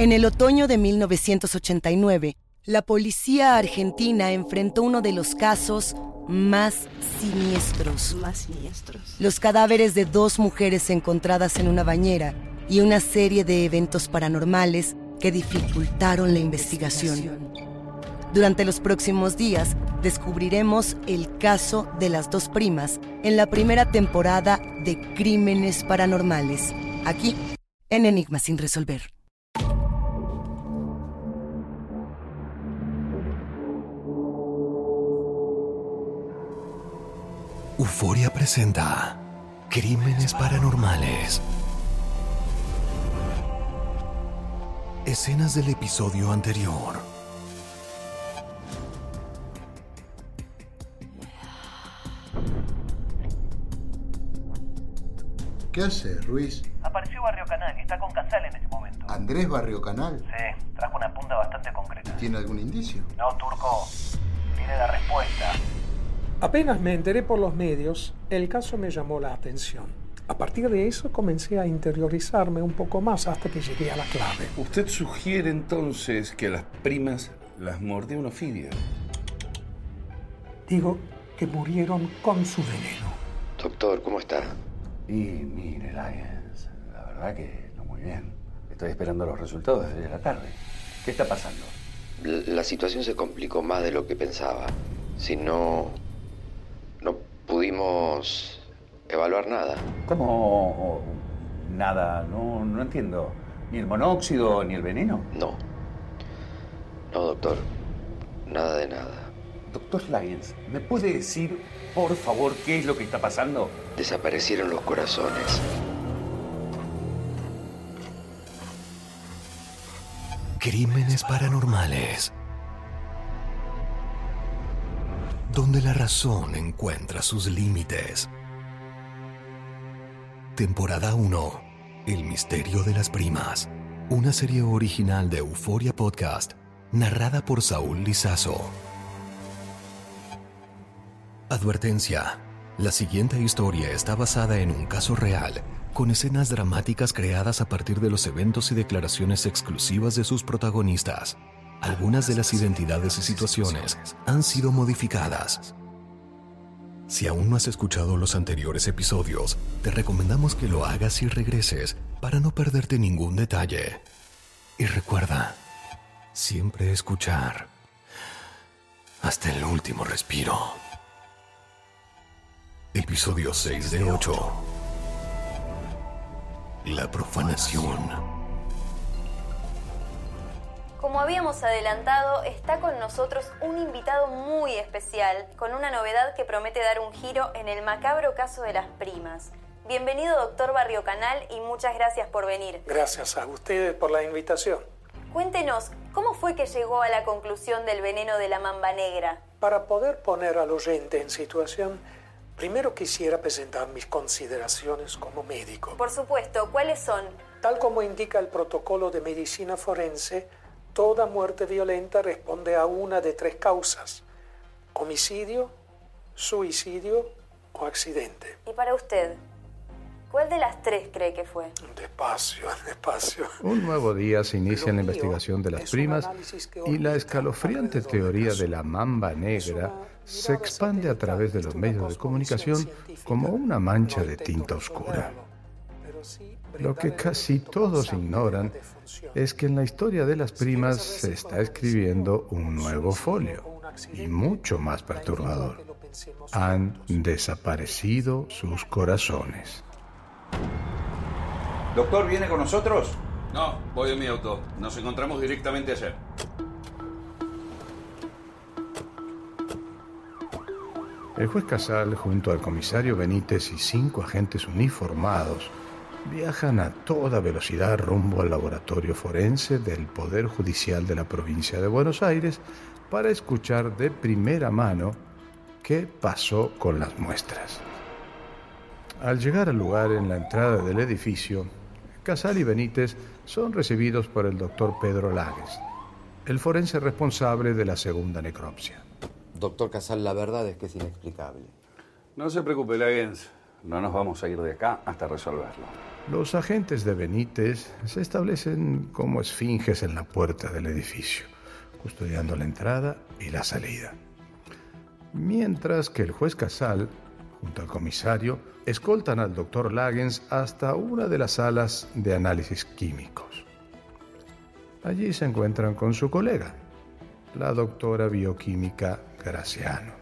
En el otoño de 1989, la policía argentina enfrentó uno de los casos más siniestros. Más siniestros. Los cadáveres de dos mujeres encontradas en una bañera y una serie de eventos paranormales que dificultaron la investigación. Durante los próximos días descubriremos el caso de las dos primas en la primera temporada de Crímenes Paranormales, aquí en Enigma sin resolver. Euforia presenta Crímenes Paranormales. Escenas del episodio anterior. ¿Qué hace, Ruiz? Apareció Barrio Canal y está con Casal en este momento. ¿Andrés Barrio Canal? Sí, trajo una punta bastante concreta. ¿Tiene algún indicio? No, Turco. Tiene la respuesta. Apenas me enteré por los medios, el caso me llamó la atención. A partir de eso comencé a interiorizarme un poco más hasta que llegué a la clave. Usted sugiere entonces que las primas las mordió un ofidio. Digo que murieron con su veneno. Doctor, ¿cómo está? Y mire, Lyons, la verdad que no muy bien. Estoy esperando los resultados desde la tarde. ¿Qué está pasando? La, la situación se complicó más de lo que pensaba. Si no... no pudimos evaluar nada. ¿Cómo nada? No, no entiendo. ¿Ni el monóxido ni el veneno? No. No, doctor. Nada de nada. Doctor Lyons, ¿me puede decir, por favor, qué es lo que está pasando? Desaparecieron los corazones. Crímenes Paranormales. Donde la razón encuentra sus límites. Temporada 1. El misterio de las primas. Una serie original de Euforia Podcast, narrada por Saúl Lizazo. Advertencia. La siguiente historia está basada en un caso real, con escenas dramáticas creadas a partir de los eventos y declaraciones exclusivas de sus protagonistas. Algunas de las identidades y situaciones han sido modificadas. Si aún no has escuchado los anteriores episodios, te recomendamos que lo hagas y regreses para no perderte ningún detalle. Y recuerda, siempre escuchar hasta el último respiro. Episodio 6 de 8. La profanación. Como habíamos adelantado, está con nosotros un invitado muy especial, con una novedad que promete dar un giro en el macabro caso de las primas. Bienvenido, doctor Barrio Canal, y muchas gracias por venir. Gracias a ustedes por la invitación. Cuéntenos, ¿cómo fue que llegó a la conclusión del veneno de la mamba negra? Para poder poner al oyente en situación, primero quisiera presentar mis consideraciones como médico. Por supuesto, ¿cuáles son? Tal como indica el protocolo de medicina forense, toda muerte violenta responde a una de tres causas. Homicidio, suicidio o accidente. ¿Y para usted? ¿Cuál de las tres cree que fue? Despacio, despacio. Un nuevo día se inicia en la investigación de las primas y la escalofriante teoría de la mamba negra se expande a través de los medios de comunicación como una mancha de tinta oscura. Lo que casi todos ignoran es que en la historia de las primas se está escribiendo un nuevo folio y mucho más perturbador. Han desaparecido sus corazones. ¿Doctor viene con nosotros? No, voy en mi auto. Nos encontramos directamente ayer. El juez Casal, junto al comisario Benítez y cinco agentes uniformados, viajan a toda velocidad rumbo al laboratorio forense del Poder Judicial de la provincia de Buenos Aires para escuchar de primera mano qué pasó con las muestras. Al llegar al lugar en la entrada del edificio, Casal y Benítez son recibidos por el doctor Pedro Lages, el forense responsable de la segunda necropsia. Doctor Casal, la verdad es que es inexplicable. No se preocupe, Lagens. No nos vamos a ir de acá hasta resolverlo. Los agentes de Benítez se establecen como esfinges en la puerta del edificio, custodiando la entrada y la salida. Mientras que el juez Casal, junto al comisario, escoltan al doctor Lagens hasta una de las salas de análisis químicos. Allí se encuentran con su colega, la doctora bioquímica Graciano.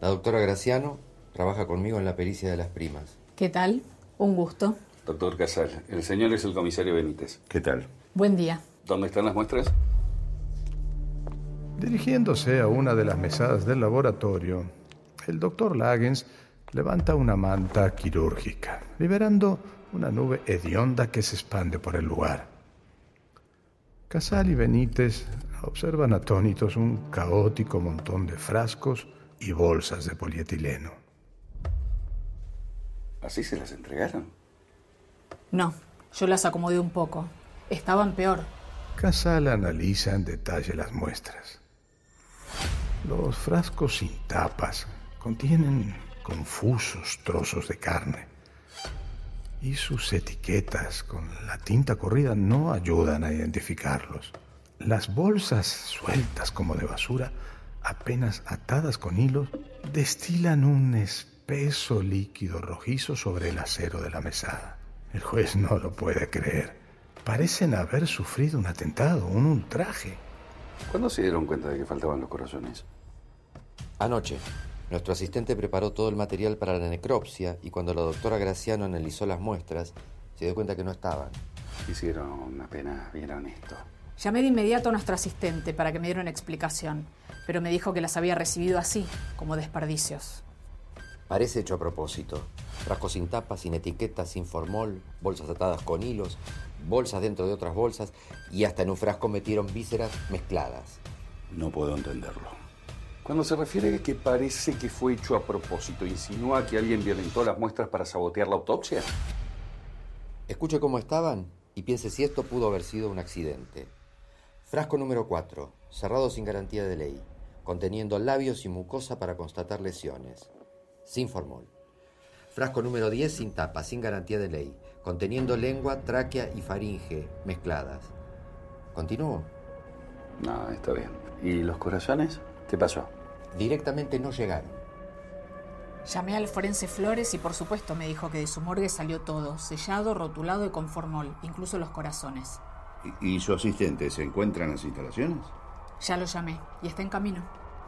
La doctora Graciano trabaja conmigo en la pericia de las primas. ¿Qué tal? Un gusto. Doctor Casal, el señor es el comisario Benítez. ¿Qué tal? Buen día. ¿Dónde están las muestras? Dirigiéndose a una de las mesadas del laboratorio, el doctor Lagens levanta una manta quirúrgica, liberando una nube hedionda que se expande por el lugar. Casal y Benítez observan atónitos un caótico montón de frascos y bolsas de polietileno. ¿Así se las entregaron? No, yo las acomodé un poco. Estaban peor. Casal analiza en detalle las muestras. Los frascos sin tapas contienen confusos trozos de carne y sus etiquetas con la tinta corrida no ayudan a identificarlos. Las bolsas sueltas como de basura, apenas atadas con hilos, destilan un espeso líquido rojizo sobre el acero de la mesada. El juez no lo puede creer. Parecen haber sufrido un atentado, un ultraje. ¿Cuándo se dieron cuenta de que faltaban los corazones? Anoche. Nuestro asistente preparó todo el material para la necropsia y cuando la doctora Graciano analizó las muestras, se dio cuenta que no estaban. Hicieron apenas vieron esto. Llamé de inmediato a nuestro asistente para que me diera una explicación, pero me dijo que las había recibido así, como desperdicios. Parece hecho a propósito. Frascos sin tapa, sin etiqueta, sin formol, bolsas atadas con hilos, bolsas dentro de otras bolsas y hasta en un frasco metieron vísceras mezcladas. No puedo entenderlo. Cuando se refiere a que parece que fue hecho a propósito, ¿insinúa que alguien violentó las muestras para sabotear la autopsia? Escuche cómo estaban y piense si esto pudo haber sido un accidente. Frasco número 4, cerrado sin garantía de ley, conteniendo labios y mucosa para constatar lesiones, sin formol. Frasco número 10 sin tapa, sin garantía de ley, conteniendo lengua, tráquea y faringe mezcladas. ¿Continúo? No, está bien. ¿Y los corazones? ¿Qué pasó? Directamente no llegaron. Llamé al forense Flores y por supuesto me dijo que de su morgue salió todo, sellado, rotulado y con formol, incluso los corazones. ¿Y, su asistente se encuentra en las instalaciones? Ya lo llamé y está en camino.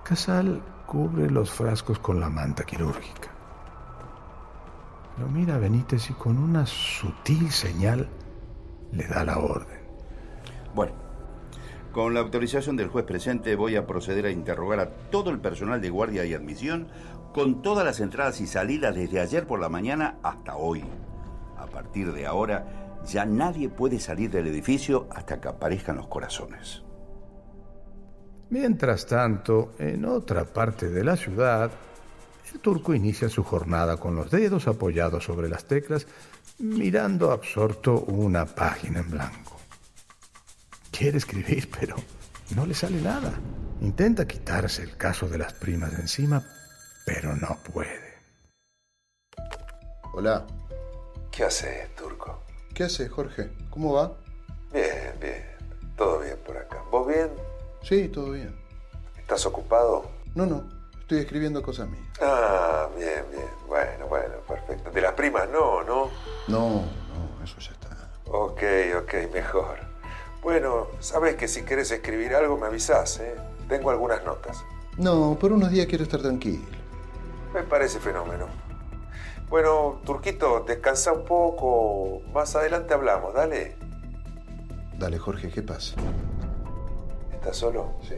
Casal cubre los frascos con la manta quirúrgica. Lo mira Benítez y con una sutil señal le da la orden. Bueno, con la autorización del juez presente voy a proceder a interrogar a todo el personal de guardia y admisión con todas las entradas y salidas desde ayer por la mañana hasta hoy. A partir de ahora ya nadie puede salir del edificio hasta que aparezcan los corazones. Mientras tanto, en otra parte de la ciudad, el turco inicia su jornada con los dedos apoyados sobre las teclas, mirando absorto una página en blanco. Quiere escribir, pero no le sale nada. Intenta quitarse el caso de las primas de encima, pero no puede. Hola. ¿Qué haces, Turco? ¿Qué haces, Jorge? ¿Cómo va? Bien, bien. Todo bien por acá. ¿Vos bien? Sí, todo bien. ¿Estás ocupado? No, no. Estoy escribiendo cosas mías. Ah, bien, bien. Bueno, bueno, perfecto. De las primas no, ¿no? No, no, eso ya está. Ok, ok, mejor. Bueno, sabes que si querés escribir algo me avisás, ¿eh? Tengo algunas notas. No, por unos días quiero estar tranquilo. Me parece fenómeno. Bueno, Turquito, descansa un poco. Más adelante hablamos, dale. Dale, Jorge, ¿qué pasa? ¿Estás solo? Sí.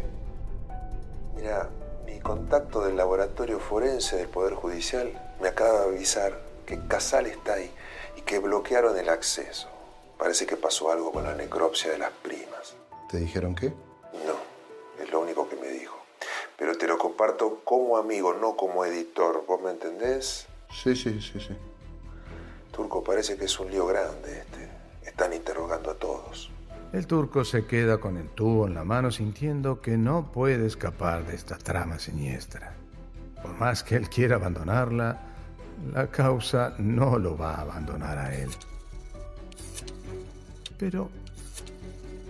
Mira, mi contacto del laboratorio forense del Poder Judicial me acaba de avisar que Casal está ahí y que bloquearon el acceso. Parece que pasó algo con la necropsia de las primas. ¿Te dijeron qué? No, es lo único que me dijo. Pero te lo comparto como amigo, no como editor. ¿Vos me entendés? Sí, sí, sí, sí. Turco, parece que es un lío grande este. Están interrogando a todos. El turco se queda con el tubo en la mano sintiendo que no puede escapar de esta trama siniestra. Por más que él quiera abandonarla, la causa no lo va a abandonar a él. Pero,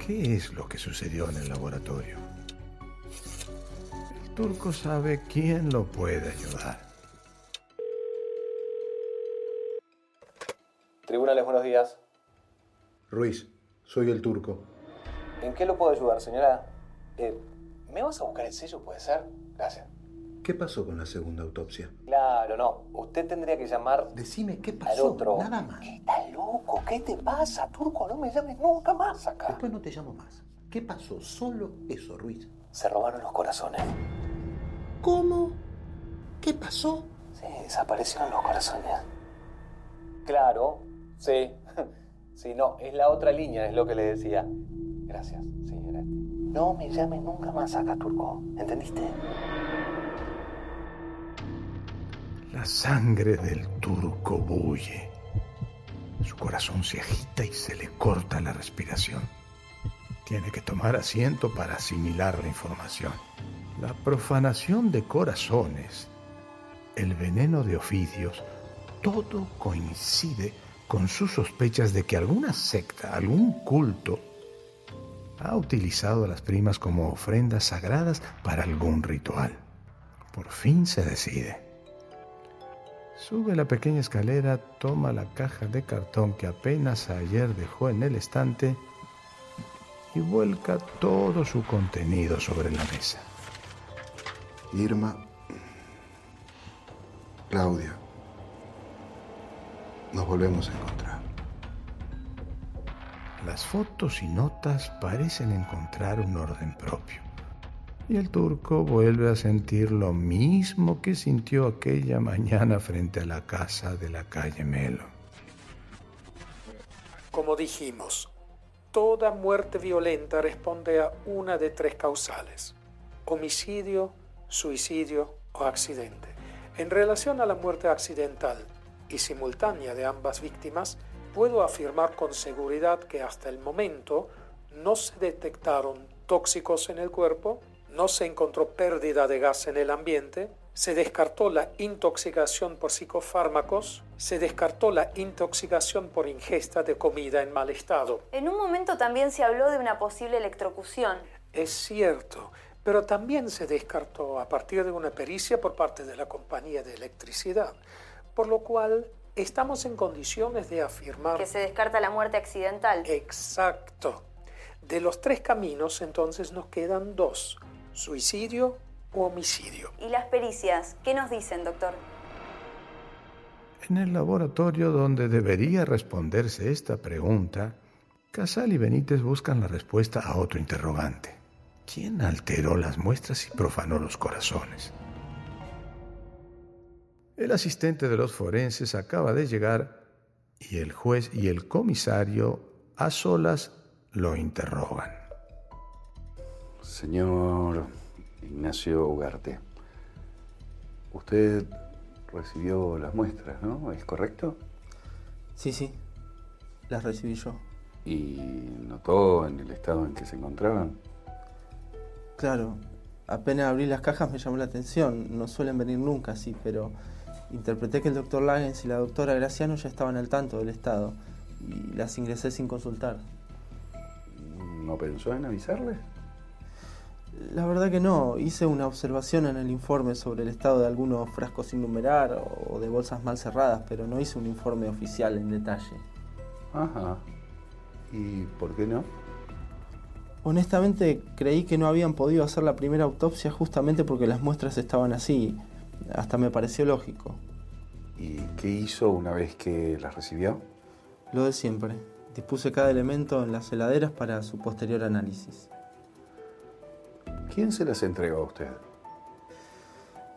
¿qué es lo que sucedió en el laboratorio? El turco sabe quién lo puede ayudar. Tribunales, buenos días. Ruiz, soy el turco. ¿En qué lo puedo ayudar, señora? Eh, ¿Me vas a buscar el sello, puede ser? Gracias. ¿Qué pasó con la segunda autopsia? Claro, no. Usted tendría que llamar Decime qué al pasó, otro. nada más. ¿Estás loco? ¿Qué te pasa, Turco? No me llames nunca más acá. Después no te llamo más. ¿Qué pasó? Solo eso, Ruiz. Se robaron los corazones. ¿Cómo? ¿Qué pasó? Sí, desaparecieron los corazones. Claro, sí. Sí, no, es la otra línea, es lo que le decía. Gracias, señora. No me llames nunca más acá, Turco. ¿Entendiste? La sangre del turco bulle. Su corazón se agita y se le corta la respiración. Tiene que tomar asiento para asimilar la información. La profanación de corazones, el veneno de oficios, todo coincide con sus sospechas de que alguna secta, algún culto, ha utilizado a las primas como ofrendas sagradas para algún ritual. Por fin se decide. Sube la pequeña escalera, toma la caja de cartón que apenas ayer dejó en el estante y vuelca todo su contenido sobre la mesa. Irma. Claudia. Nos volvemos a encontrar. Las fotos y notas parecen encontrar un orden propio. Y el turco vuelve a sentir lo mismo que sintió aquella mañana frente a la casa de la calle Melo. Como dijimos, toda muerte violenta responde a una de tres causales, homicidio, suicidio o accidente. En relación a la muerte accidental y simultánea de ambas víctimas, puedo afirmar con seguridad que hasta el momento no se detectaron tóxicos en el cuerpo, no se encontró pérdida de gas en el ambiente, se descartó la intoxicación por psicofármacos, se descartó la intoxicación por ingesta de comida en mal estado. En un momento también se habló de una posible electrocución. Es cierto, pero también se descartó a partir de una pericia por parte de la compañía de electricidad, por lo cual estamos en condiciones de afirmar... Que se descarta la muerte accidental. Exacto. De los tres caminos entonces nos quedan dos, suicidio o homicidio. ¿Y las pericias? ¿Qué nos dicen, doctor? En el laboratorio donde debería responderse esta pregunta, Casal y Benítez buscan la respuesta a otro interrogante. ¿Quién alteró las muestras y profanó los corazones? El asistente de los forenses acaba de llegar y el juez y el comisario a solas lo interrogan. Señor Ignacio Ugarte, usted recibió las muestras, ¿no? ¿Es correcto? Sí, sí, las recibí yo. ¿Y notó en el estado en que se encontraban? Claro, apenas abrí las cajas me llamó la atención. No suelen venir nunca así, pero Interpreté que el doctor Lagens y la doctora Graciano ya estaban al tanto del estado y las ingresé sin consultar. ¿No pensó en avisarle? La verdad que no, hice una observación en el informe sobre el estado de algunos frascos sin numerar o de bolsas mal cerradas, pero no hice un informe oficial en detalle. Ajá. ¿Y por qué no? Honestamente creí que no habían podido hacer la primera autopsia justamente porque las muestras estaban así. Hasta me pareció lógico. ¿Y qué hizo una vez que las recibió? Lo de siempre. Dispuse cada elemento en las heladeras para su posterior análisis. ¿Quién se las entregó a usted?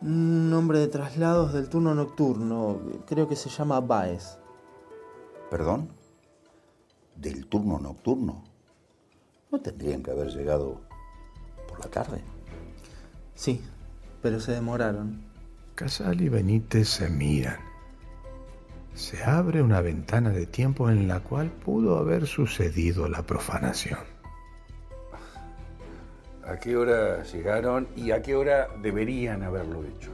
Un hombre de traslados del turno nocturno, creo que se llama Baez. ¿Perdón? ¿Del turno nocturno? ¿No tendrían que haber llegado por la tarde? Sí, pero se demoraron. Casal y Benítez se miran. Se abre una ventana de tiempo en la cual pudo haber sucedido la profanación. ¿A qué hora llegaron y a qué hora deberían haberlo hecho?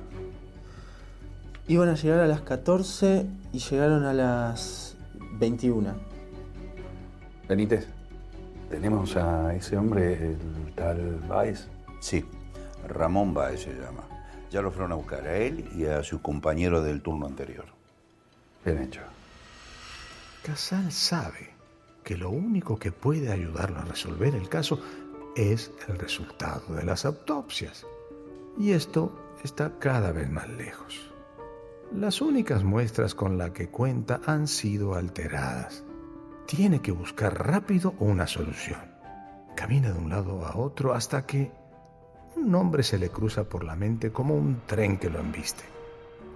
Iban a llegar a las 14 y llegaron a las 21. Benítez, tenemos a ese hombre, el tal Baez. Sí, Ramón Baez se llama. Ya lo fueron a buscar a él y a su compañero del turno anterior. Bien hecho. Casal sabe que lo único que puede ayudarlo a resolver el caso es el resultado de las autopsias. Y esto está cada vez más lejos. Las únicas muestras con las que cuenta han sido alteradas. Tiene que buscar rápido una solución. Camina de un lado a otro hasta que un nombre se le cruza por la mente como un tren que lo embiste.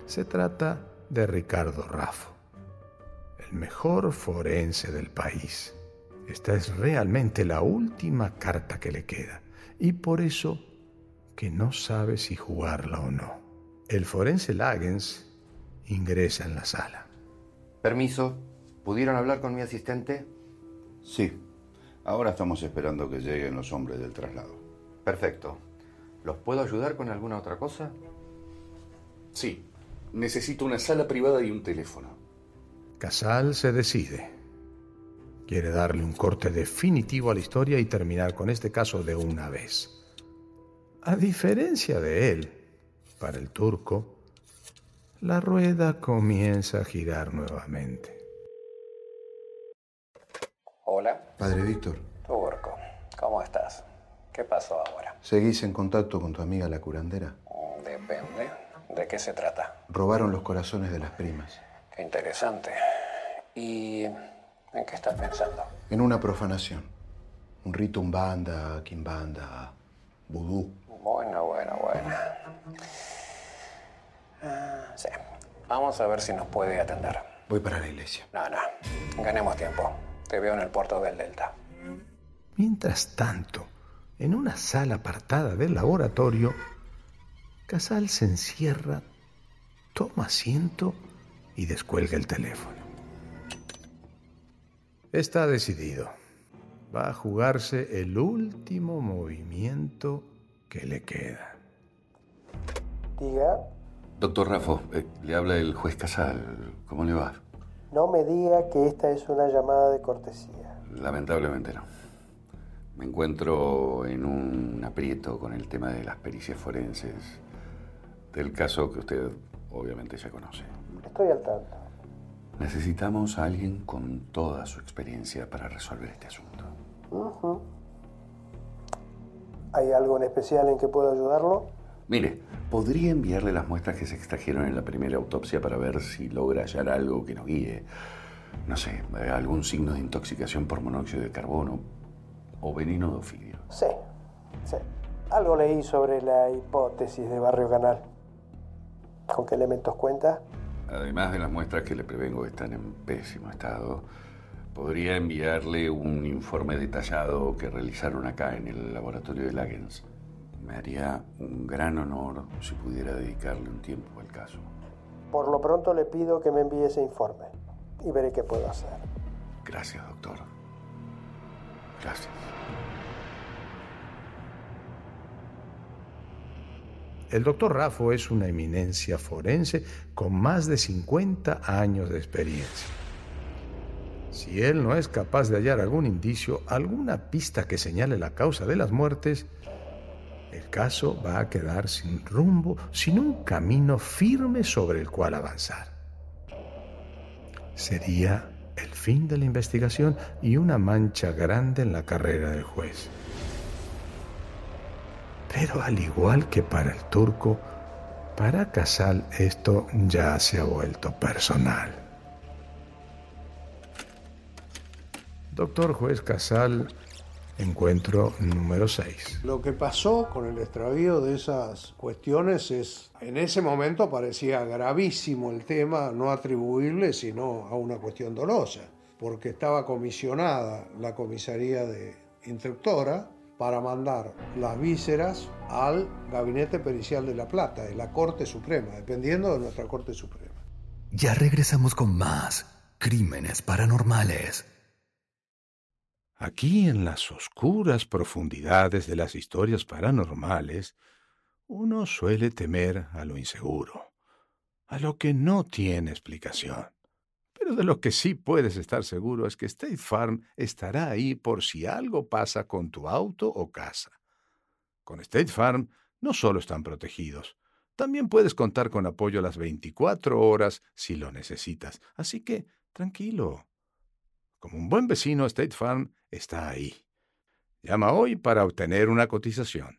Se trata de Ricardo Raffo, el mejor forense del país. Esta es realmente la última carta que le queda y por eso que no sabe si jugarla o no. El forense Lagens ingresa en la sala. Permiso, ¿pudieron hablar con mi asistente? Sí. Ahora estamos esperando que lleguen los hombres del traslado. Perfecto. ¿Los puedo ayudar con alguna otra cosa? Sí. Necesito una sala privada y un teléfono. Casal se decide. Quiere darle un corte definitivo a la historia y terminar con este caso de una vez. A diferencia de él, para el turco, la rueda comienza a girar nuevamente. Hola. Padre Víctor. Turco, ¿cómo estás? ¿Qué pasó ahora? ¿Seguís en contacto con tu amiga la curandera? Depende. ¿De qué se trata? Robaron los corazones de las primas. Qué interesante. ¿Y en qué estás pensando? En una profanación. Un rito umbanda, quimbanda, vudú. Bueno, bueno, bueno. Ah, sí. Vamos a ver si nos puede atender. Voy para la iglesia. No, no. Ganemos tiempo. Te veo en el puerto del Delta. Mientras tanto, en una sala apartada del laboratorio, Casal se encierra, toma asiento y descuelga el teléfono. Está decidido. Va a jugarse el último movimiento que le queda. Diga, Doctor Rafo, eh, le habla el juez Casal. ¿Cómo le va? no me diga que esta es una llamada de cortesía. Lamentablemente no. Me encuentro en un aprieto con el tema de las pericias forenses del caso que usted obviamente ya conoce. Estoy al tanto. Necesitamos a alguien con toda su experiencia para resolver este asunto. ¿Hay algo en especial en que pueda ayudarlo? Mire, podría enviarle las muestras que se extrajeron en la primera autopsia para ver si logra hallar algo que nos guíe. No sé, algún signo de intoxicación por monóxido de carbono o veneno de ofidio. Sí, sí. Algo leí sobre la hipótesis de Barrio Canal. ¿Con qué elementos cuenta? Además de las muestras que le prevengo que están en pésimo estado, podría enviarle un informe detallado que realizaron acá en el laboratorio de Lagens. Me haría un gran honor si pudiera dedicarle un tiempo al caso. Por lo pronto le pido que me envíe ese informe y veré qué puedo hacer. Gracias, doctor. Gracias. El doctor Raffo es una eminencia forense con más de 50 años de experiencia. Si él no es capaz de hallar algún indicio, alguna pista que señale la causa de las muertes, el caso va a quedar sin rumbo, sin un camino firme sobre el cual avanzar. Sería el fin de la investigación y una mancha grande en la carrera del juez. Pero al igual que para el turco, para Casal esto ya se ha vuelto personal. Doctor juez Casal, encuentro número 6. Lo que pasó con el extravío de esas cuestiones es, en ese momento parecía gravísimo el tema, no atribuible sino a una cuestión dolosa, porque estaba comisionada la comisaría de instructora para mandar las vísceras al Gabinete Pericial de La Plata, de la Corte Suprema, dependiendo de nuestra Corte Suprema. Ya regresamos con más crímenes paranormales. Aquí en las oscuras profundidades de las historias paranormales, uno suele temer a lo inseguro, a lo que no tiene explicación. Pero de lo que sí puedes estar seguro es que State Farm estará ahí por si algo pasa con tu auto o casa. Con State Farm no solo están protegidos, también puedes contar con apoyo las 24 horas si lo necesitas. Así que, tranquilo. Como un buen vecino, State Farm está ahí. Llama hoy para obtener una cotización.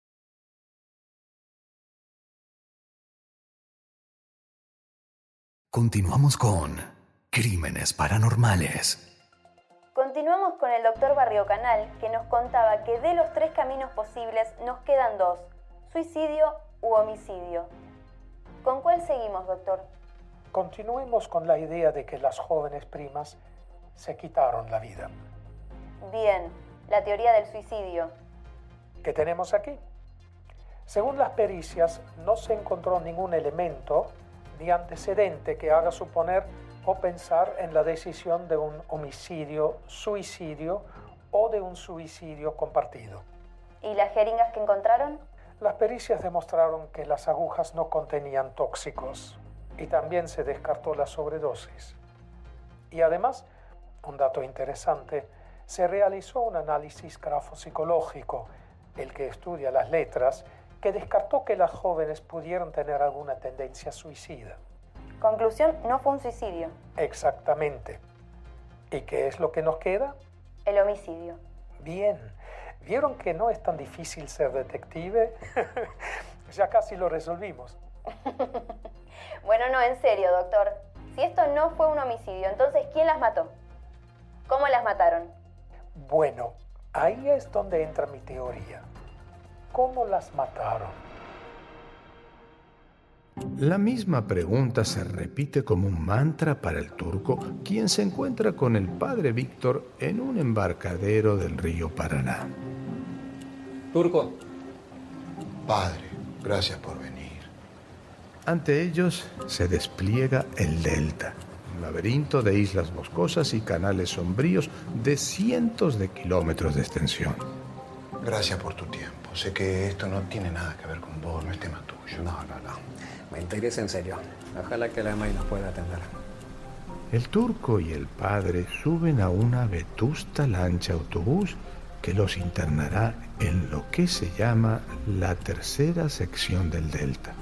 Continuamos con Crímenes Paranormales. Continuamos con el doctor Barrio Canal, que nos contaba que de los tres caminos posibles nos quedan dos, suicidio u homicidio. ¿Con cuál seguimos, doctor? Continuemos con la idea de que las jóvenes primas se quitaron la vida. Bien, la teoría del suicidio. ¿Qué tenemos aquí? Según las pericias, no se encontró ningún elemento ni antecedente que haga suponer o pensar en la decisión de un homicidio, suicidio o de un suicidio compartido. ¿Y las jeringas que encontraron? Las pericias demostraron que las agujas no contenían tóxicos y también se descartó la sobredosis. Y además, un dato interesante, se realizó un análisis grafopsicológico, el que estudia las letras, que descartó que las jóvenes pudieran tener alguna tendencia suicida. Conclusión, no fue un suicidio. Exactamente. ¿Y qué es lo que nos queda? El homicidio. Bien. ¿Vieron que no es tan difícil ser detective? ya casi lo resolvimos. bueno, no, en serio, doctor. Si esto no fue un homicidio, entonces ¿quién las mató? ¿Cómo las mataron? Bueno, ahí es donde entra mi teoría. ¿Cómo las mataron? La misma pregunta se repite como un mantra para el turco, quien se encuentra con el padre Víctor en un embarcadero del río Paraná. Turco. Padre, gracias por venir. Ante ellos se despliega el delta, un laberinto de islas boscosas y canales sombríos de cientos de kilómetros de extensión. Gracias por tu tiempo. Sé que esto no tiene nada que ver con vos, no es tema tuyo. No, no, no. Me interesa en serio. Ojalá que la EMAI nos pueda atender. El turco y el padre suben a una vetusta lancha autobús que los internará en lo que se llama la tercera sección del delta.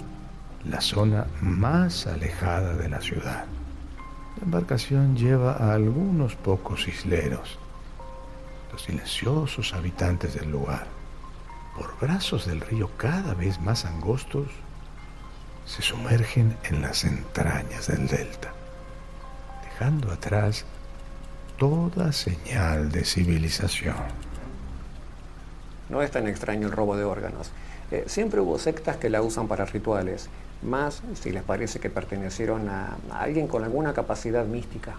la zona más alejada de la ciudad. La embarcación lleva a algunos pocos isleros, silenciosos habitantes del lugar. Por brazos del río cada vez más angostos, se sumergen en las entrañas del delta, dejando atrás toda señal de civilización. No es tan extraño el robo de órganos. Eh, siempre hubo sectas que la usan para rituales, más si les parece que pertenecieron a alguien con alguna capacidad mística.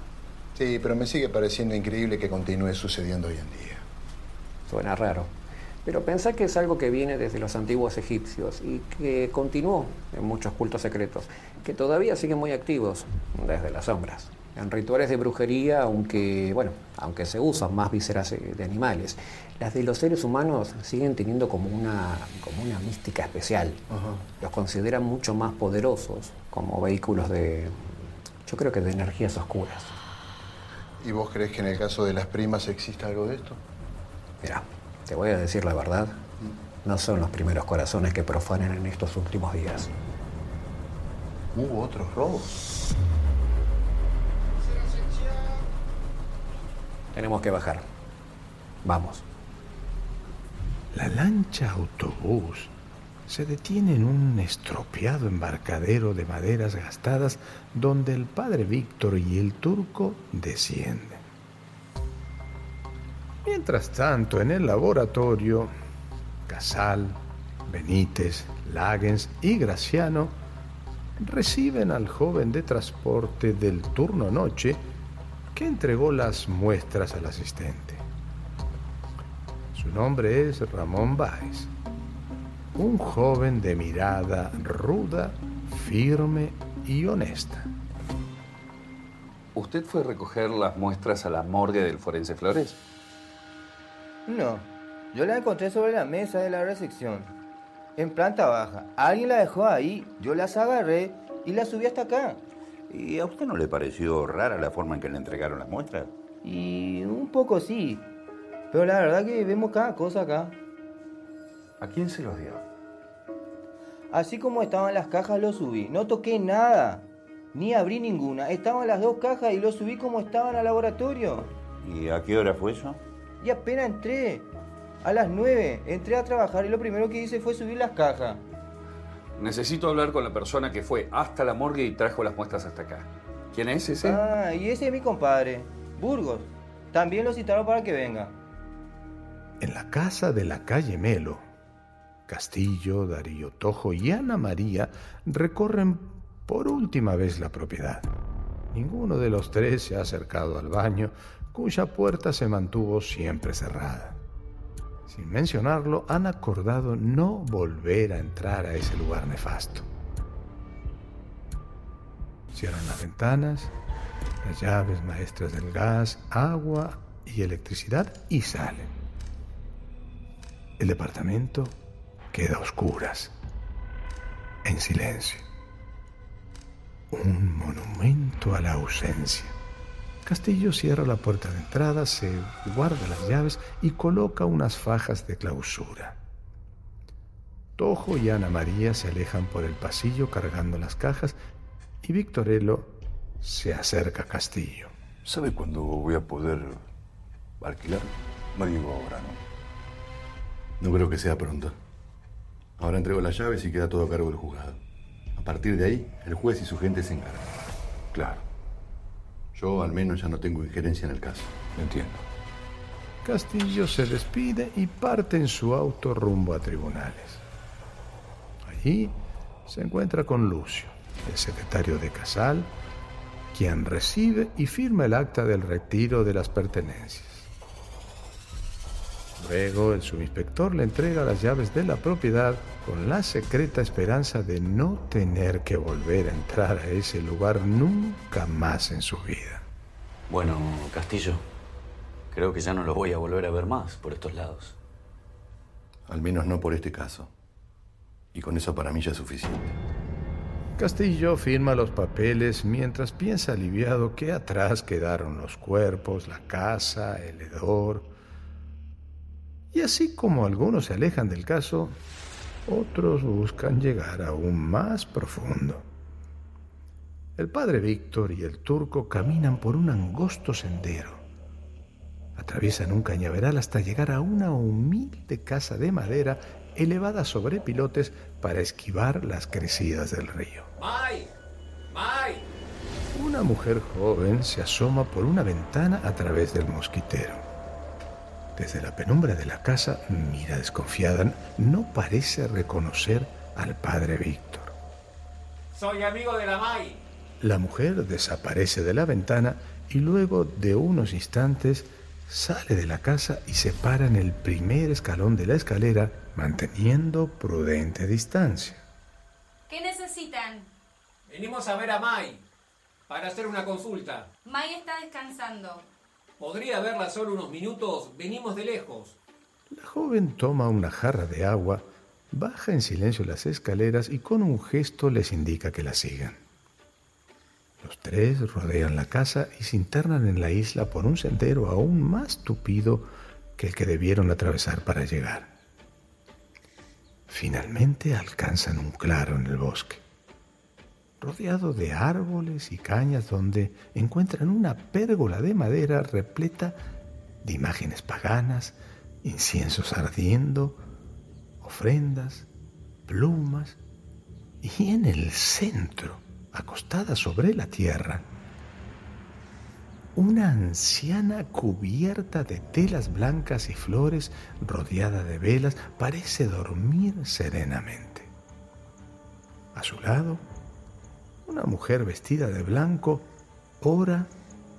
Sí, pero me sigue pareciendo increíble que continúe sucediendo hoy en día. Suena raro. Pero pensá que es algo que viene desde los antiguos egipcios y que continuó en muchos cultos secretos, que todavía siguen muy activos desde las sombras. En rituales de brujería, aunque, bueno, aunque se usan más vísceras eh, de animales, las de los seres humanos siguen teniendo como una, como una mística especial. Los consideran mucho más poderosos como vehículos de, yo creo que de energías oscuras. ¿Y vos crees que en el caso de las primas existe algo de esto? Mira, te voy a decir la verdad, no son los primeros corazones que profanan en estos últimos días. ¿Hubo otros robos? Tenemos que bajar. Vamos. La lancha autobús se detiene en un estropeado embarcadero de maderas gastadas donde el padre Víctor y el turco descienden. Mientras tanto, en el laboratorio, Casal, Benítez, Lagens y Graciano reciben al joven de transporte del turno noche que entregó las muestras al asistente. Su nombre es Ramón Báez, un joven de mirada ruda, firme y honesta. ¿Usted fue a recoger las muestras a la morgue del forense Flores? No, yo la encontré sobre la mesa de la recepción, en planta baja. Alguien la dejó ahí, yo las agarré y las subí hasta acá. ¿Y a usted no le pareció rara la forma en que le entregaron las muestras? Y un poco sí, pero la verdad que vemos cada cosa acá. ¿A quién se los dio? Así como estaban las cajas, lo subí. No toqué nada, ni abrí ninguna. Estaban las dos cajas y lo subí como estaban al laboratorio. ¿Y a qué hora fue eso? Y apenas entré. A las nueve entré a trabajar y lo primero que hice fue subir las cajas. Necesito hablar con la persona que fue hasta la morgue y trajo las muestras hasta acá. ¿Quién es ese? Ah, y ese es mi compadre, Burgos. También lo citaron para que venga. En la casa de la calle Melo, Castillo, Darío Tojo y Ana María recorren por última vez la propiedad. Ninguno de los tres se ha acercado al baño, cuya puerta se mantuvo siempre cerrada. Sin mencionarlo, han acordado no volver a entrar a ese lugar nefasto. Cierran las ventanas, las llaves maestras del gas, agua y electricidad y salen. El departamento queda a oscuras, en silencio. Un monumento a la ausencia. Castillo cierra la puerta de entrada, se guarda las llaves y coloca unas fajas de clausura. Tojo y Ana María se alejan por el pasillo cargando las cajas y Victorelo se acerca a Castillo. ¿Sabe cuándo voy a poder alquilar? No digo ahora, ¿no? No creo que sea pronto. Ahora entrego las llaves y queda todo a cargo del juzgado. A partir de ahí, el juez y su gente se encargan. Claro. Yo al menos ya no tengo injerencia en el caso. Entiendo. Castillo se despide y parte en su auto rumbo a tribunales. Allí se encuentra con Lucio, el secretario de Casal, quien recibe y firma el acta del retiro de las pertenencias. Luego el subinspector le entrega las llaves de la propiedad con la secreta esperanza de no tener que volver a entrar a ese lugar nunca más en su vida. Bueno, Castillo, creo que ya no lo voy a volver a ver más por estos lados. Al menos no por este caso. Y con eso para mí ya es suficiente. Castillo firma los papeles mientras piensa aliviado que atrás quedaron los cuerpos, la casa, el hedor. Y así como algunos se alejan del caso, Otros buscan llegar aún más profundo. El padre Víctor y el turco caminan por un angosto sendero. Atraviesan un cañaveral hasta llegar a una humilde casa de madera elevada sobre pilotes para esquivar las crecidas del río. ¡May! ¡May! Una mujer joven se asoma por una ventana a través del mosquitero. Desde la penumbra de la casa mira desconfiada. No parece reconocer al padre Víctor. Soy amigo de la May. La mujer desaparece de la ventana y luego de unos instantes sale de la casa y se para en el primer escalón de la escalera manteniendo prudente distancia. ¿Qué necesitan? Venimos a ver a May para hacer una consulta. May está descansando. ¿Podría verla solo unos minutos? Venimos de lejos. La joven toma una jarra de agua, baja en silencio las escaleras y con un gesto les indica que la sigan. Los tres rodean la casa y se internan en la isla por un sendero aún más tupido que el que debieron atravesar para llegar. Finalmente alcanzan un claro en el bosque, rodeado de árboles y cañas donde encuentran una pérgola de madera repleta de imágenes paganas, inciensos ardiendo, ofrendas, plumas, y en el centro, acostada sobre la tierra, una anciana cubierta de telas blancas y flores, rodeada de velas, parece dormir serenamente. A su lado, una mujer vestida de blanco ora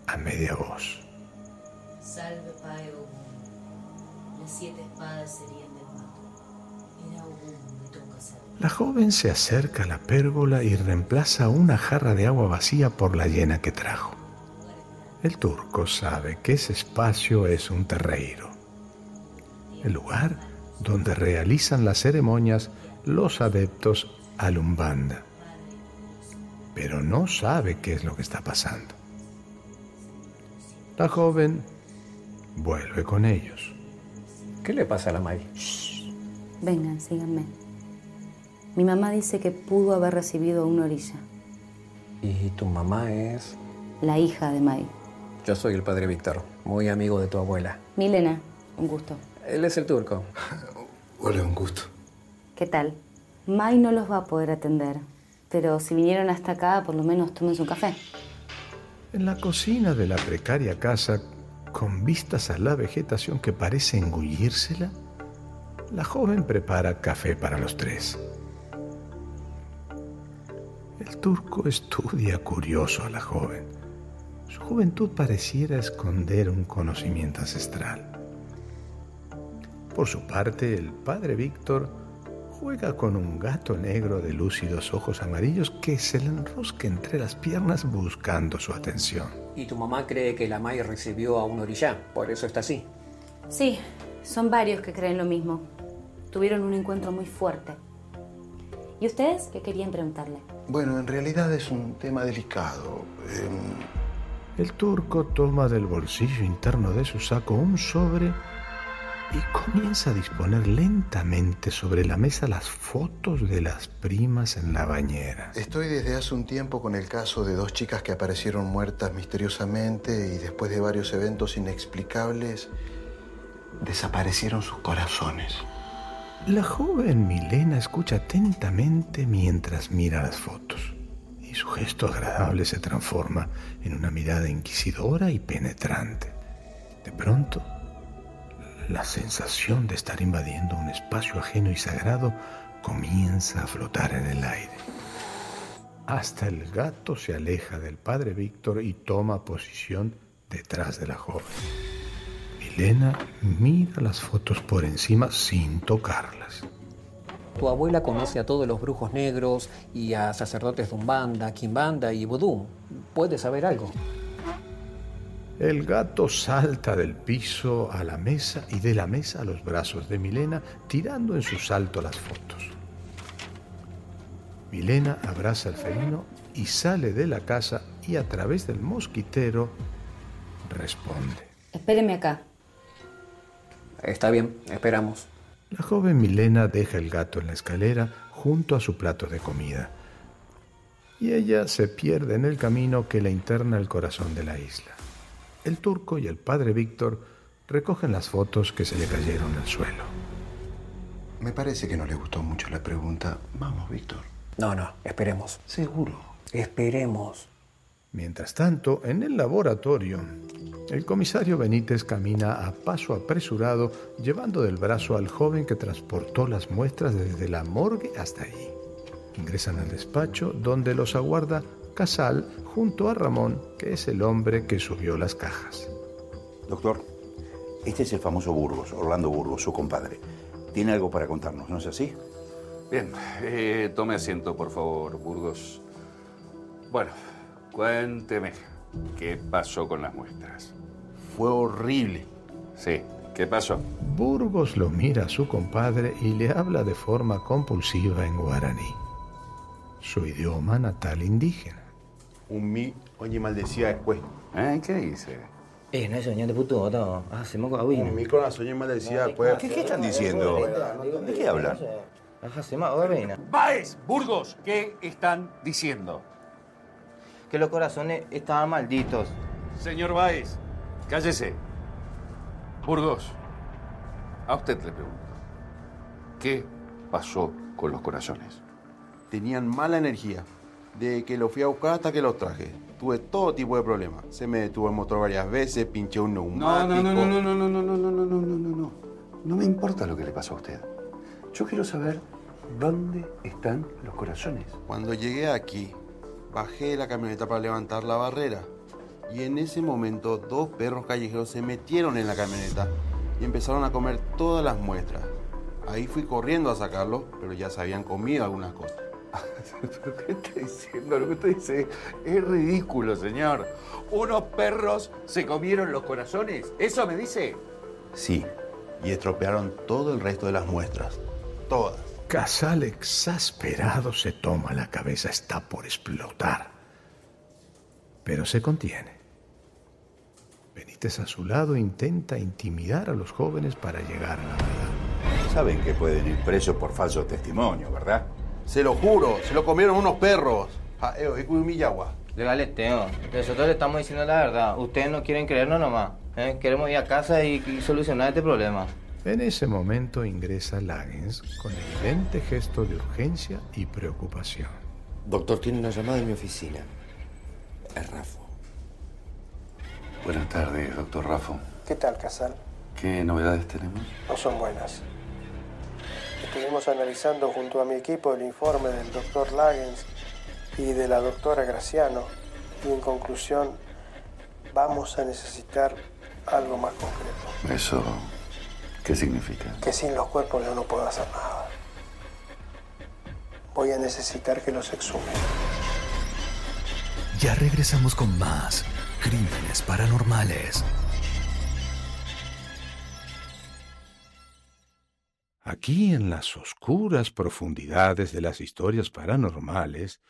a media voz. Salve Pae Ogún. Las siete espadas serían del mato. Era de Tonkasaru. La joven se acerca a la pérgola y reemplaza una jarra de agua vacía por la llena que trajo. El turco sabe que ese espacio es un terreiro, el lugar donde realizan las ceremonias los adeptos al Umbanda. Pero no sabe qué es lo que está pasando. La joven vuelve con ellos. ¿Qué le pasa a la May? Vengan, síganme. Mi mamá dice que pudo haber recibido una orilla. ¿Y tu mamá es? La hija de May. Yo soy el padre Víctor, muy amigo de tu abuela. Milena, un gusto. Él es el turco. Hola, un gusto. ¿Qué tal? May no los va a poder atender, pero si vinieron hasta acá, por lo menos tomen su café. En la cocina de la precaria casa, con vistas a la vegetación que parece engullírsela, la joven prepara café para los tres. El turco estudia curioso a la joven. Su juventud pareciera esconder un conocimiento ancestral. Por su parte, el padre Víctor juega con un gato negro de lúcidos ojos amarillos que se le enrosca entre las piernas buscando su atención. Y tu mamá cree que la May recibió a un orillá, por eso está así. Sí, son varios que creen lo mismo. Tuvieron un encuentro muy fuerte. ¿Y ustedes qué querían preguntarle? Bueno, en realidad es un tema delicado. Em, El turco toma del bolsillo interno de su saco un sobre y comienza a disponer lentamente sobre la mesa las fotos de las primas en la bañera. Estoy desde hace un tiempo con el caso de dos chicas que aparecieron muertas misteriosamente y después de varios eventos inexplicables desaparecieron sus corazones. La joven Milena escucha atentamente mientras mira las fotos y su gesto agradable se transforma en una mirada inquisidora y penetrante. De pronto, la sensación de estar invadiendo un espacio ajeno y sagrado comienza a flotar en el aire. Hasta el gato se aleja del padre Víctor y toma posición detrás de la joven. Milena mira las fotos por encima sin tocarlas. Tu abuela conoce a todos los brujos negros y a sacerdotes de Umbanda, Kimbanda y Vudú. ¿Puedes saber algo? El gato salta del piso a la mesa y de la mesa a los brazos de Milena, tirando en su salto las fotos. Milena abraza al felino y sale de la casa y a través del mosquitero responde. Espéreme acá. Está bien, esperamos. La joven Milena deja el gato en la escalera junto a su plato de comida. Y ella se pierde en el camino que la interna al corazón de la isla. El turco y el padre Víctor recogen las fotos que se le cayeron al suelo. Me parece que no le gustó mucho la pregunta. Vamos, Víctor. No, no, esperemos. Seguro. Esperemos. Mientras tanto, en el laboratorio, el comisario Benítez camina a paso apresurado, llevando del brazo al joven que transportó las muestras desde la morgue hasta allí. Ingresan al despacho, donde los aguarda Casal junto a Ramón, que es el hombre que subió las cajas. Doctor, este es el famoso Burgos, Orlando Burgos, su compadre. Tiene algo para contarnos, ¿no es así? Bien, eh, tome asiento, por favor, Burgos. Bueno, cuénteme, ¿qué pasó con las muestras? Fue horrible. Sí, ¿qué pasó? Burgos lo mira a su compadre y le habla de forma compulsiva en guaraní, su idioma natal indígena. Un mi, oye, maldecía después. ¿Eh? ¿Qué dice? Eh, no es soñar de puto todo. Hacemos agüina. Un mi con la soña maldecía después. ¿Qué, qué están diciendo? ¿De qué hablan? Hacemos agüina. ¡Baez! Burgos, ¿qué están diciendo? Que los corazones estaban malditos. Señor Baez, cállese. Burgos, a usted le pregunto. ¿Qué pasó con los corazones? Tenían mala energía. De que lo fui a buscar hasta que los traje. Tuve todo tipo de problemas. Se me detuvo el motor varias veces, pinché un No, neumático. no, no, no, no, no, no, no, no, no, no, no, no, no. No me importa lo que le pasó a usted. Yo quiero saber dónde están los corazones. Cuando llegué aquí, bajé la camioneta para levantar la barrera. Y en ese momento, dos perros callejeros se metieron en la camioneta y empezaron a comer todas las muestras. Ahí fui corriendo a sacarlos, pero ya se habían comido algunas cosas. ¿Pero qué está diciendo? Lo que usted dice es ridículo, señor. ¿Unos perros se comieron los corazones? ¿Eso me dice? Sí, y estropearon todo el resto de las muestras. Todas. Casal exasperado se toma la cabeza, está por explotar. Pero se contiene. Benítez a su lado intenta intimidar a los jóvenes para llegar a la verdad. Saben que pueden ir presos por falso testimonio, ¿verdad? Se lo juro, se lo comieron unos perros. Ah, eh, eh, galeteo. Nosotros le estamos diciendo la verdad. Ustedes no quieren creernos nomás. ¿eh? Queremos ir a casa y, y solucionar este problema. En ese momento ingresa Lagens con evidente gesto de urgencia y preocupación. Doctor, tiene una llamada en mi oficina. Es Rafo. Buenas tardes, doctor Raffo. ¿Qué tal, Casal? ¿Qué novedades tenemos? No son buenas. Estuvimos analizando junto a mi equipo el informe del doctor Lagens y de la doctora Graciano y en conclusión vamos a necesitar algo más concreto. ¿Eso qué significa? Que sin los cuerpos yo no puedo hacer nada. Voy a necesitar que los exhumen. Ya regresamos con más crímenes paranormales. Aquí en las oscuras profundidades de las historias paranormales,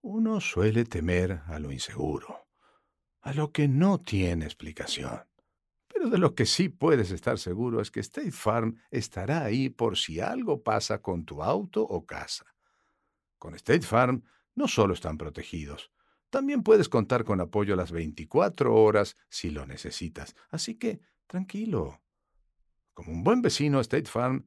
uno suele temer a lo inseguro, a lo que no tiene explicación. Pero de lo que sí puedes estar seguro es que State Farm estará ahí por si algo pasa con tu auto o casa. Con State Farm no solo están protegidos, también puedes contar con apoyo las 24 horas si lo necesitas. Así que, tranquilo. Como un buen vecino, State Farm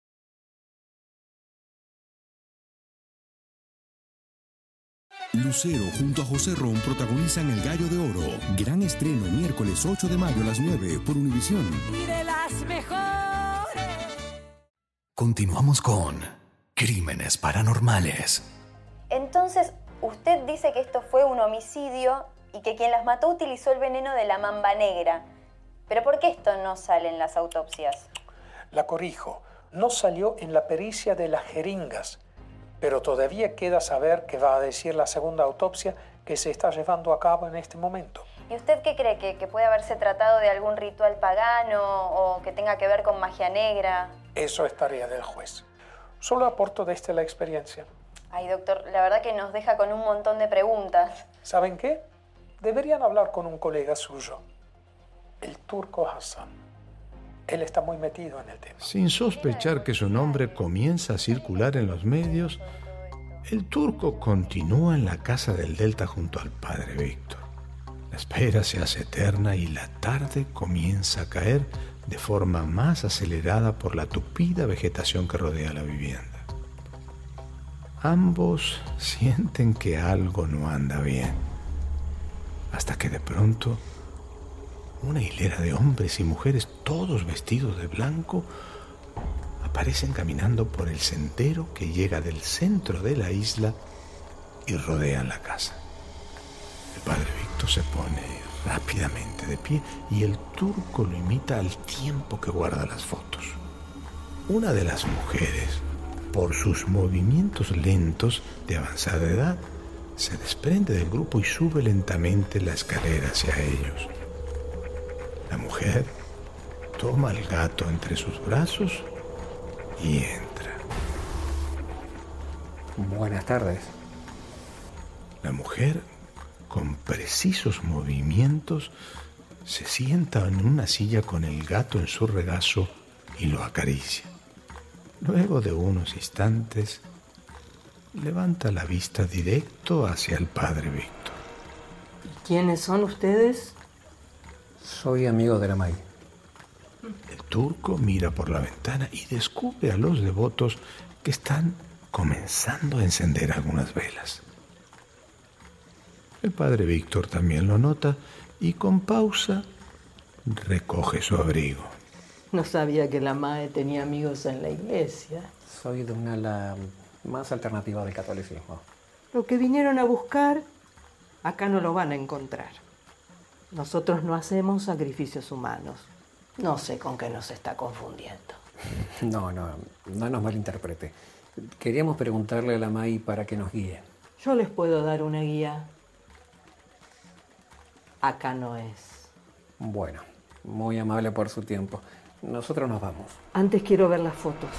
Lucero junto a José Ron protagonizan El Gallo de Oro. Gran estreno miércoles 8 de mayo a las 9 por Univisión. Y de las mejores. Continuamos con Crímenes Paranormales. Entonces, usted dice que esto fue un homicidio y que quien las mató utilizó el veneno de la mamba negra. Pero ¿por qué esto no sale en las autopsias? La corrijo. no salió en la pericia de las jeringas, pero todavía queda saber qué va a decir la segunda autopsia que se está llevando a cabo en este momento. ¿Y usted qué cree? ¿Que, que puede haberse tratado de algún ritual pagano o que tenga que ver con magia negra? Eso es tarea del juez. Solo aporto desde la experiencia. Ay, doctor, la verdad que nos deja con un montón de preguntas. ¿Saben qué? Deberían hablar con un colega suyo, el turco Hassan. Él está muy metido en el tema. Sin sospechar que su nombre comienza a circular en los medios, el turco continúa en la casa del Delta junto al padre Víctor. La espera se hace eterna y la tarde comienza a caer de forma más acelerada por la tupida vegetación que rodea la vivienda. Ambos sienten que algo no anda bien, hasta que de pronto una hilera de hombres y mujeres, todos vestidos de blanco, aparecen caminando por el sendero que llega del centro de la isla y rodean la casa. El padre Víctor se pone rápidamente de pie y el turco lo imita al tiempo que guarda las fotos. Una de las mujeres, por sus movimientos lentos de avanzada edad, se desprende del grupo y sube lentamente la escalera hacia ellos. La mujer toma al gato entre sus brazos y entra. Buenas tardes. La mujer, con precisos movimientos, se sienta en una silla con el gato en su regazo y lo acaricia. Luego de unos instantes, levanta la vista directo hacia el padre Víctor. ¿Quiénes son ustedes? Soy amigo de la May. El turco mira por la ventana y descubre a los devotos que están comenzando a encender algunas velas. El padre Víctor también lo nota y con pausa recoge su abrigo. No sabía que la MAE tenía amigos en la iglesia. Soy de una ala más alternativa del catolicismo. Lo que vinieron a buscar, acá no lo van a encontrar. Nosotros no hacemos sacrificios humanos. No sé con qué nos está confundiendo. No, no, no nos malinterprete. Queríamos preguntarle a la May para que nos guíe. Yo les puedo dar una guía. Acá no es. Bueno, muy amable por su tiempo. Nosotros nos vamos. Antes quiero ver las fotos.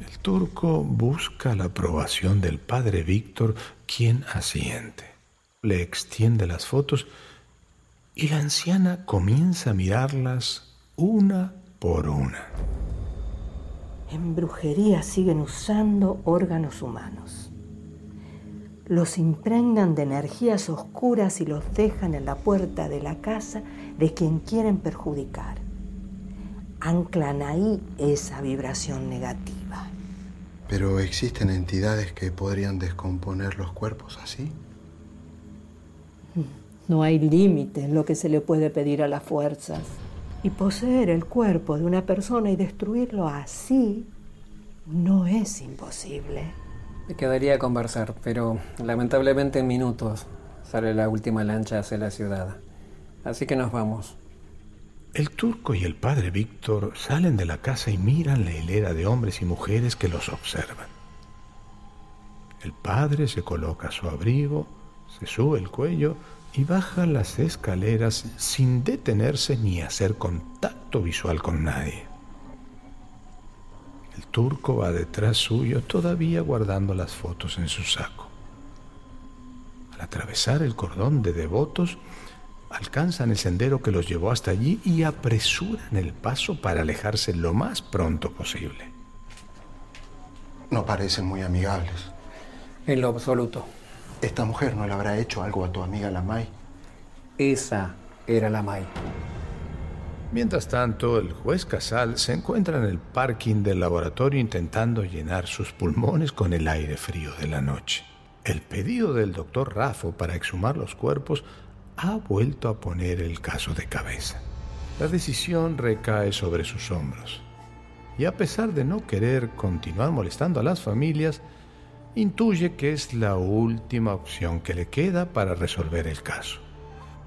El turco busca la aprobación del padre Víctor, quien asiente. Le extiende las fotos y la anciana comienza a mirarlas una por una. En brujería siguen usando órganos humanos. Los impregnan de energías oscuras y los dejan en la puerta de la casa de quien quieren perjudicar. Anclan ahí esa vibración negativa. Pero existen entidades que podrían descomponer los cuerpos así. No hay límite en lo que se le puede pedir a las fuerzas. Y poseer el cuerpo de una persona y destruirlo así no es imposible. Me quedaría a conversar, pero lamentablemente en minutos sale la última lancha hacia la ciudad. Así que nos vamos. El turco y el padre Víctor salen de la casa y miran la hilera de hombres y mujeres que los observan. El padre se coloca su abrigo, se sube el cuello y baja las escaleras sin detenerse ni hacer contacto visual con nadie. El turco va detrás suyo todavía guardando las fotos en su saco. Al atravesar el cordón de devotos, alcanzan el sendero que los llevó hasta allí y apresuran el paso para alejarse lo más pronto posible. No parecen muy amigables. En lo absoluto. ¿Esta mujer no le habrá hecho algo a tu amiga la May? Esa era la May. Mientras tanto, el juez Casal se encuentra en el parking del laboratorio intentando llenar sus pulmones con el aire frío de la noche. El pedido del doctor Raffo para exhumar los cuerpos ha vuelto a poner el caso de cabeza. La decisión recae sobre sus hombros. Y a pesar de no querer continuar molestando a las familias, intuye que es la última opción que le queda para resolver el caso.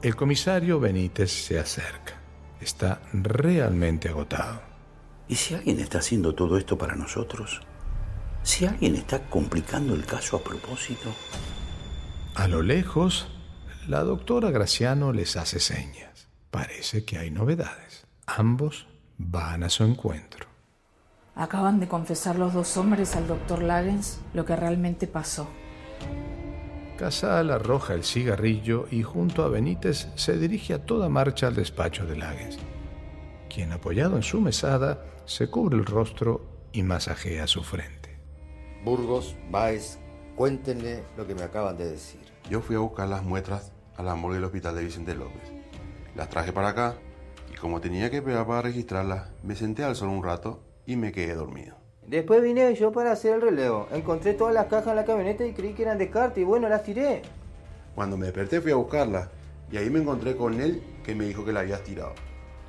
El comisario Benítez se acerca. Está realmente agotado. ¿Y si alguien está haciendo todo esto para nosotros? ¿Si alguien está complicando el caso a propósito? A lo lejos, la doctora Graciano les hace señas. Parece que hay novedades. Ambos van a su encuentro. Acaban de confesar los dos hombres al doctor Lagens lo que realmente pasó. Casal arroja el cigarrillo y junto a Benítez se dirige a toda marcha al despacho de Lagens, quien apoyado en su mesada se cubre el rostro y masajea su frente. Burgos, Baez, cuéntenle lo que me acaban de decir. Yo fui a buscar las muestras a la morgue del hospital de Vicente López. Las traje para acá y como tenía que pegar para registrarlas, me senté al sol un rato y me quedé dormido. Después vine yo para hacer el relevo. Encontré todas las cajas en la camioneta y creí que eran de carta y bueno, las tiré. Cuando me desperté fui a buscarlas y ahí me encontré con él que me dijo que la habías tirado.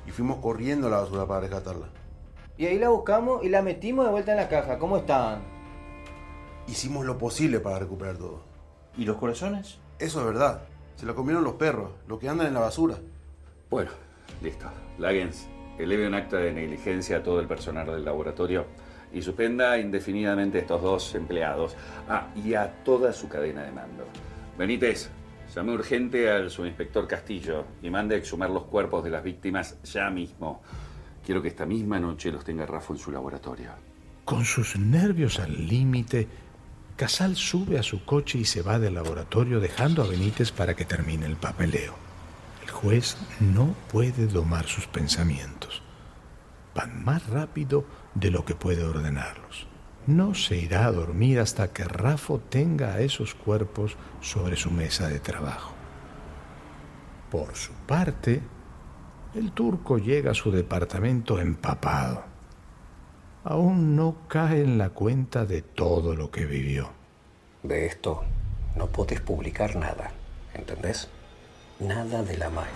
Y fuimos corriendo a la basura para rescatarla. Y ahí la buscamos y la metimos de vuelta en la caja. ¿Cómo estaban? Hicimos lo posible para recuperar todo. ¿Y los corazones? Eso es verdad. Se lo comieron los perros, los que andan en la basura. Bueno, listo. Lagens, eleve un acta de negligencia a todo el personal del laboratorio y suspenda indefinidamente a estos dos empleados. Ah, y a toda su cadena de mando. Benítez, llame urgente al subinspector Castillo y mande a exhumar los cuerpos de las víctimas ya mismo. Quiero que esta misma noche los tenga Rafa en su laboratorio. Con sus nervios al límite, Casal sube a su coche y se va del laboratorio dejando a Benítez para que termine el papeleo. Juez no puede domar sus pensamientos. Van más rápido de lo que puede ordenarlos. No se irá a dormir hasta que Rafo tenga a esos cuerpos sobre su mesa de trabajo. Por su parte, el turco llega a su departamento empapado. Aún no cae en la cuenta de todo lo que vivió. De esto no podés publicar nada, ¿entendés? Nada de la mano.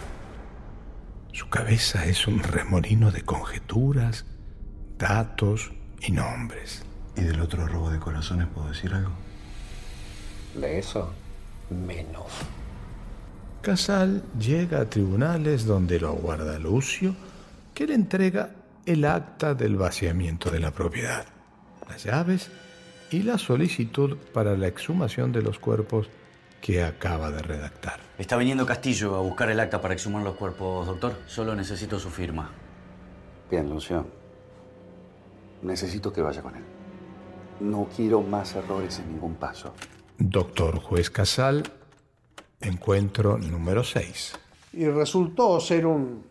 Su cabeza es un remolino de conjeturas, datos y nombres. ¿Y del otro robo de corazones puedo decir algo? De eso, menos. Casal llega a tribunales donde lo aguarda Lucio, que le entrega el acta del vaciamiento de la propiedad, las llaves y la solicitud para la exhumación de los cuerpos que acaba de redactar. Está viniendo Castillo a buscar el acta para exhumar los cuerpos, doctor. Solo necesito su firma. Bien, Lucio. Necesito que vaya con él. No quiero más errores en ningún paso. Doctor Juez Casal, encuentro número 6. Y resultó ser un,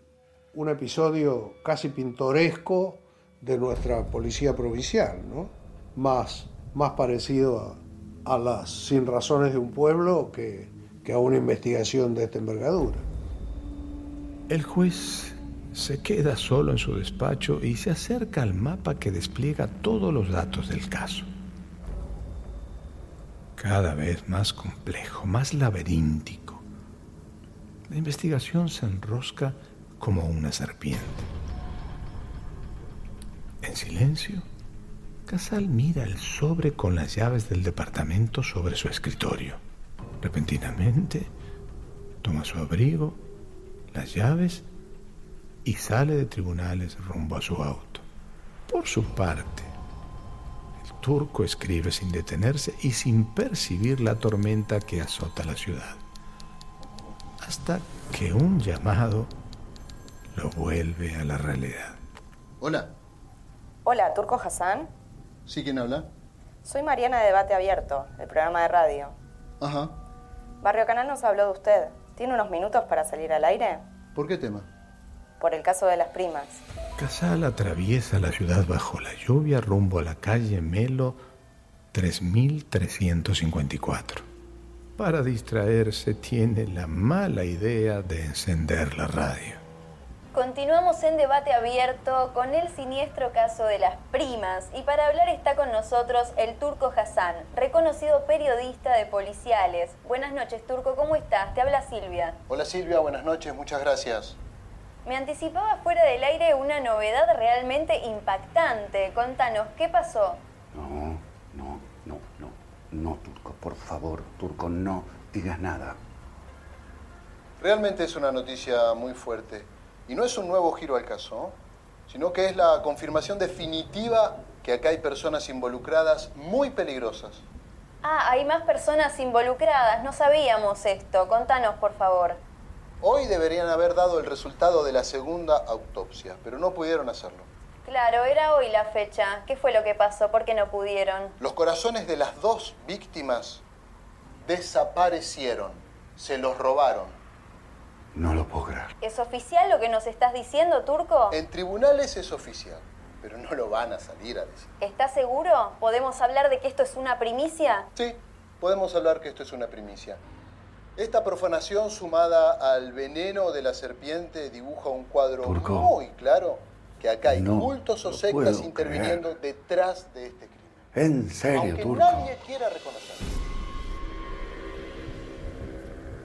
un episodio casi pintoresco de nuestra policía provincial, ¿no? Más, más parecido a, las sin razones de un pueblo que, que a una investigación de esta envergadura. El juez se queda solo en su despacho y se acerca al mapa que despliega todos los datos del caso. Cada vez más complejo, más laberíntico. La investigación se enrosca como una serpiente. En silencio, Casal mira el sobre con las llaves del departamento sobre su escritorio. Repentinamente, toma su abrigo, las llaves y sale de tribunales rumbo a su auto. Por su parte, el turco escribe sin detenerse y sin percibir la tormenta que azota la ciudad. Hasta que un llamado lo vuelve a la realidad. Hola, Hola, Turco Hassan. ¿Sí quién habla? Soy Mariana de Debate Abierto, del programa de radio. Ajá, Barrio Canal nos habló de usted. ¿Tiene unos minutos para salir al aire? ¿por qué tema? Por el caso de las primas. Casal atraviesa la ciudad bajo la lluvia rumbo a la calle Melo 3354. Para distraerse tiene la mala idea de encender la radio. Continuamos en debate abierto con el siniestro caso de las primas y para hablar está con nosotros el Turco Hassan, reconocido periodista de policiales. Buenas noches Turco, ¿cómo estás? Te habla Silvia. Hola Silvia, buenas noches, muchas gracias. Me anticipaba fuera del aire una novedad realmente impactante. Contanos, ¿qué pasó? No, no, no, no. No, Turco, por favor, Turco, no digas nada. Realmente es una noticia muy fuerte y no es un nuevo giro al caso, sino que es la confirmación definitiva que acá hay personas involucradas muy peligrosas. Ah, hay más personas involucradas. No sabíamos esto. Contanos, por favor. Hoy deberían haber dado el resultado de la segunda autopsia, pero no pudieron hacerlo. Claro, era hoy la fecha. ¿Qué fue lo que pasó? ¿Por qué no pudieron? Los corazones de las dos víctimas desaparecieron. Se los robaron. No lo puedo creer. ¿Es oficial lo que nos estás diciendo, Turco? En tribunales es oficial, pero no lo van a salir a decir. ¿Estás seguro? ¿Podemos hablar de que esto es una primicia? Sí, podemos hablar que esto es una primicia. Esta profanación sumada al veneno de la serpiente dibuja un cuadro Turco. muy claro que acá hay No cultos o sectas interviniendo detrás de este crimen. En serio, Aunque Turco. nadie quiera reconocerlo.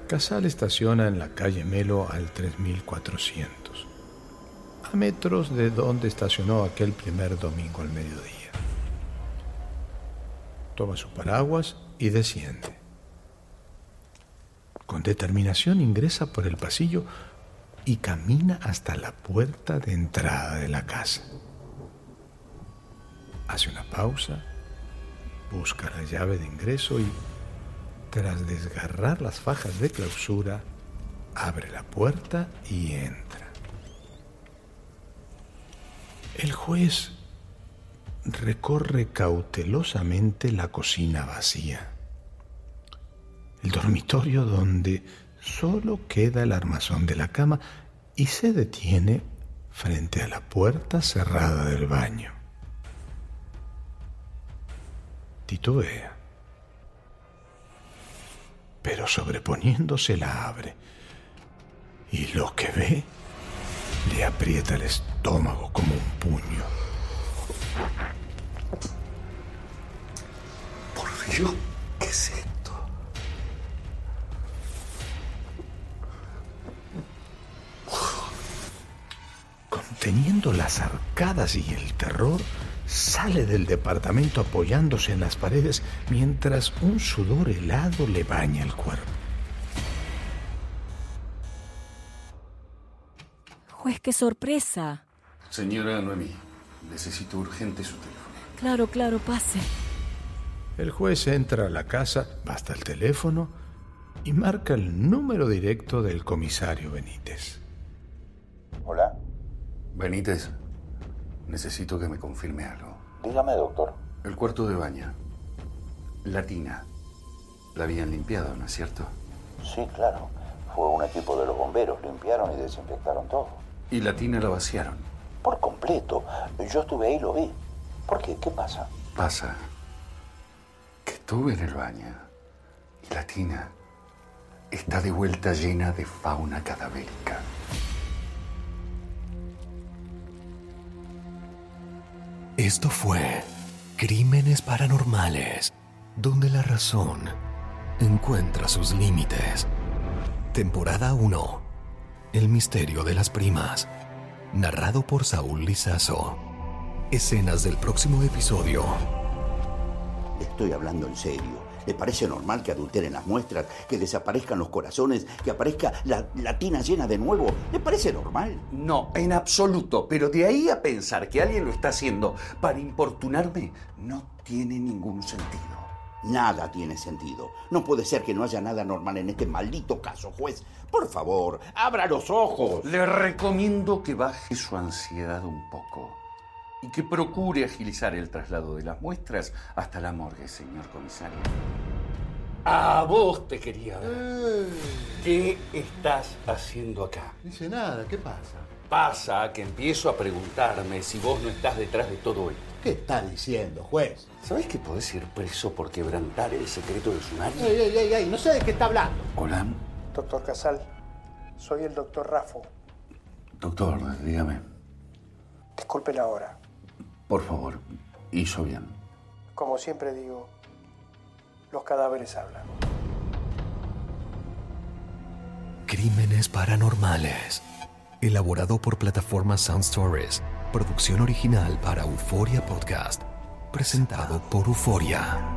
Casal estaciona en la calle Melo al 3400, a metros de donde estacionó aquel primer domingo al mediodía. Toma su paraguas y desciende. Con determinación ingresa por el pasillo y camina hasta la puerta de entrada de la casa. Hace una pausa, busca la llave de ingreso y, tras desgarrar las fajas de clausura, abre la puerta y entra. El juez recorre cautelosamente la cocina vacía, el dormitorio donde solo queda el armazón de la cama y se detiene frente a la puerta cerrada del baño. Titubea, pero sobreponiéndose la abre y lo que ve le aprieta el estómago como un puño. Por Dios, ¿qué es esto? Conteniendo las arcadas y el terror, sale del departamento apoyándose en las paredes mientras un sudor helado le baña el cuerpo. Juez, qué sorpresa. Señora Noemí, necesito urgente su teléfono. Claro, claro, pase. El juez entra a la casa, basta el teléfono y marca el número directo del comisario Benítez. Hola. Benítez, necesito que me confirme algo. Dígame, doctor. El cuarto de baño. La tina. La habían limpiado, ¿no es cierto? Sí, claro. Fue un equipo de los bomberos. Limpiaron y desinfectaron todo. Y la tina la vaciaron. Por completo. Yo estuve ahí y lo vi. ¿Por qué? ¿Qué pasa? Pasa que estuve en el baño y la tina está de vuelta llena de fauna cadavérica. Esto fue Crímenes Paranormales, donde la razón encuentra sus límites. Temporada 1. El misterio de las primas. Narrado por Saúl Lizazo. Escenas del próximo episodio. Estoy hablando en serio. ¿Le parece normal que adulteren las muestras, que desaparezcan los corazones, que aparezca la, la tina llena de nuevo? ¿Le parece normal? No, en absoluto. Pero de ahí a pensar que alguien lo está haciendo para importunarme, no tiene ningún sentido. Nada tiene sentido. No puede ser que no haya nada normal en este maldito caso, juez. Por favor, abra los ojos. Le recomiendo que baje su ansiedad un poco y que procure agilizar el traslado de las muestras hasta la morgue, señor comisario. A vos te quería ver. ¿Qué estás haciendo acá? Dice nada, ¿qué pasa? Pasa que empiezo a preguntarme si vos no estás detrás de todo esto. ¿Qué está diciendo, juez? ¿Sabés que podés ir preso por quebrantar el secreto del sumario? Ey, ey, ey, ey, no sé de qué está hablando. Hola, Doctor Casal, soy el doctor Rafo. doctor, dígame. Disculpe la hora. Por favor, hizo bien. Como siempre digo, los cadáveres hablan. Crímenes Paranormales. Elaborado por plataforma Sound Stories. Producción original para Euforia Podcast. Presentado por Euforia.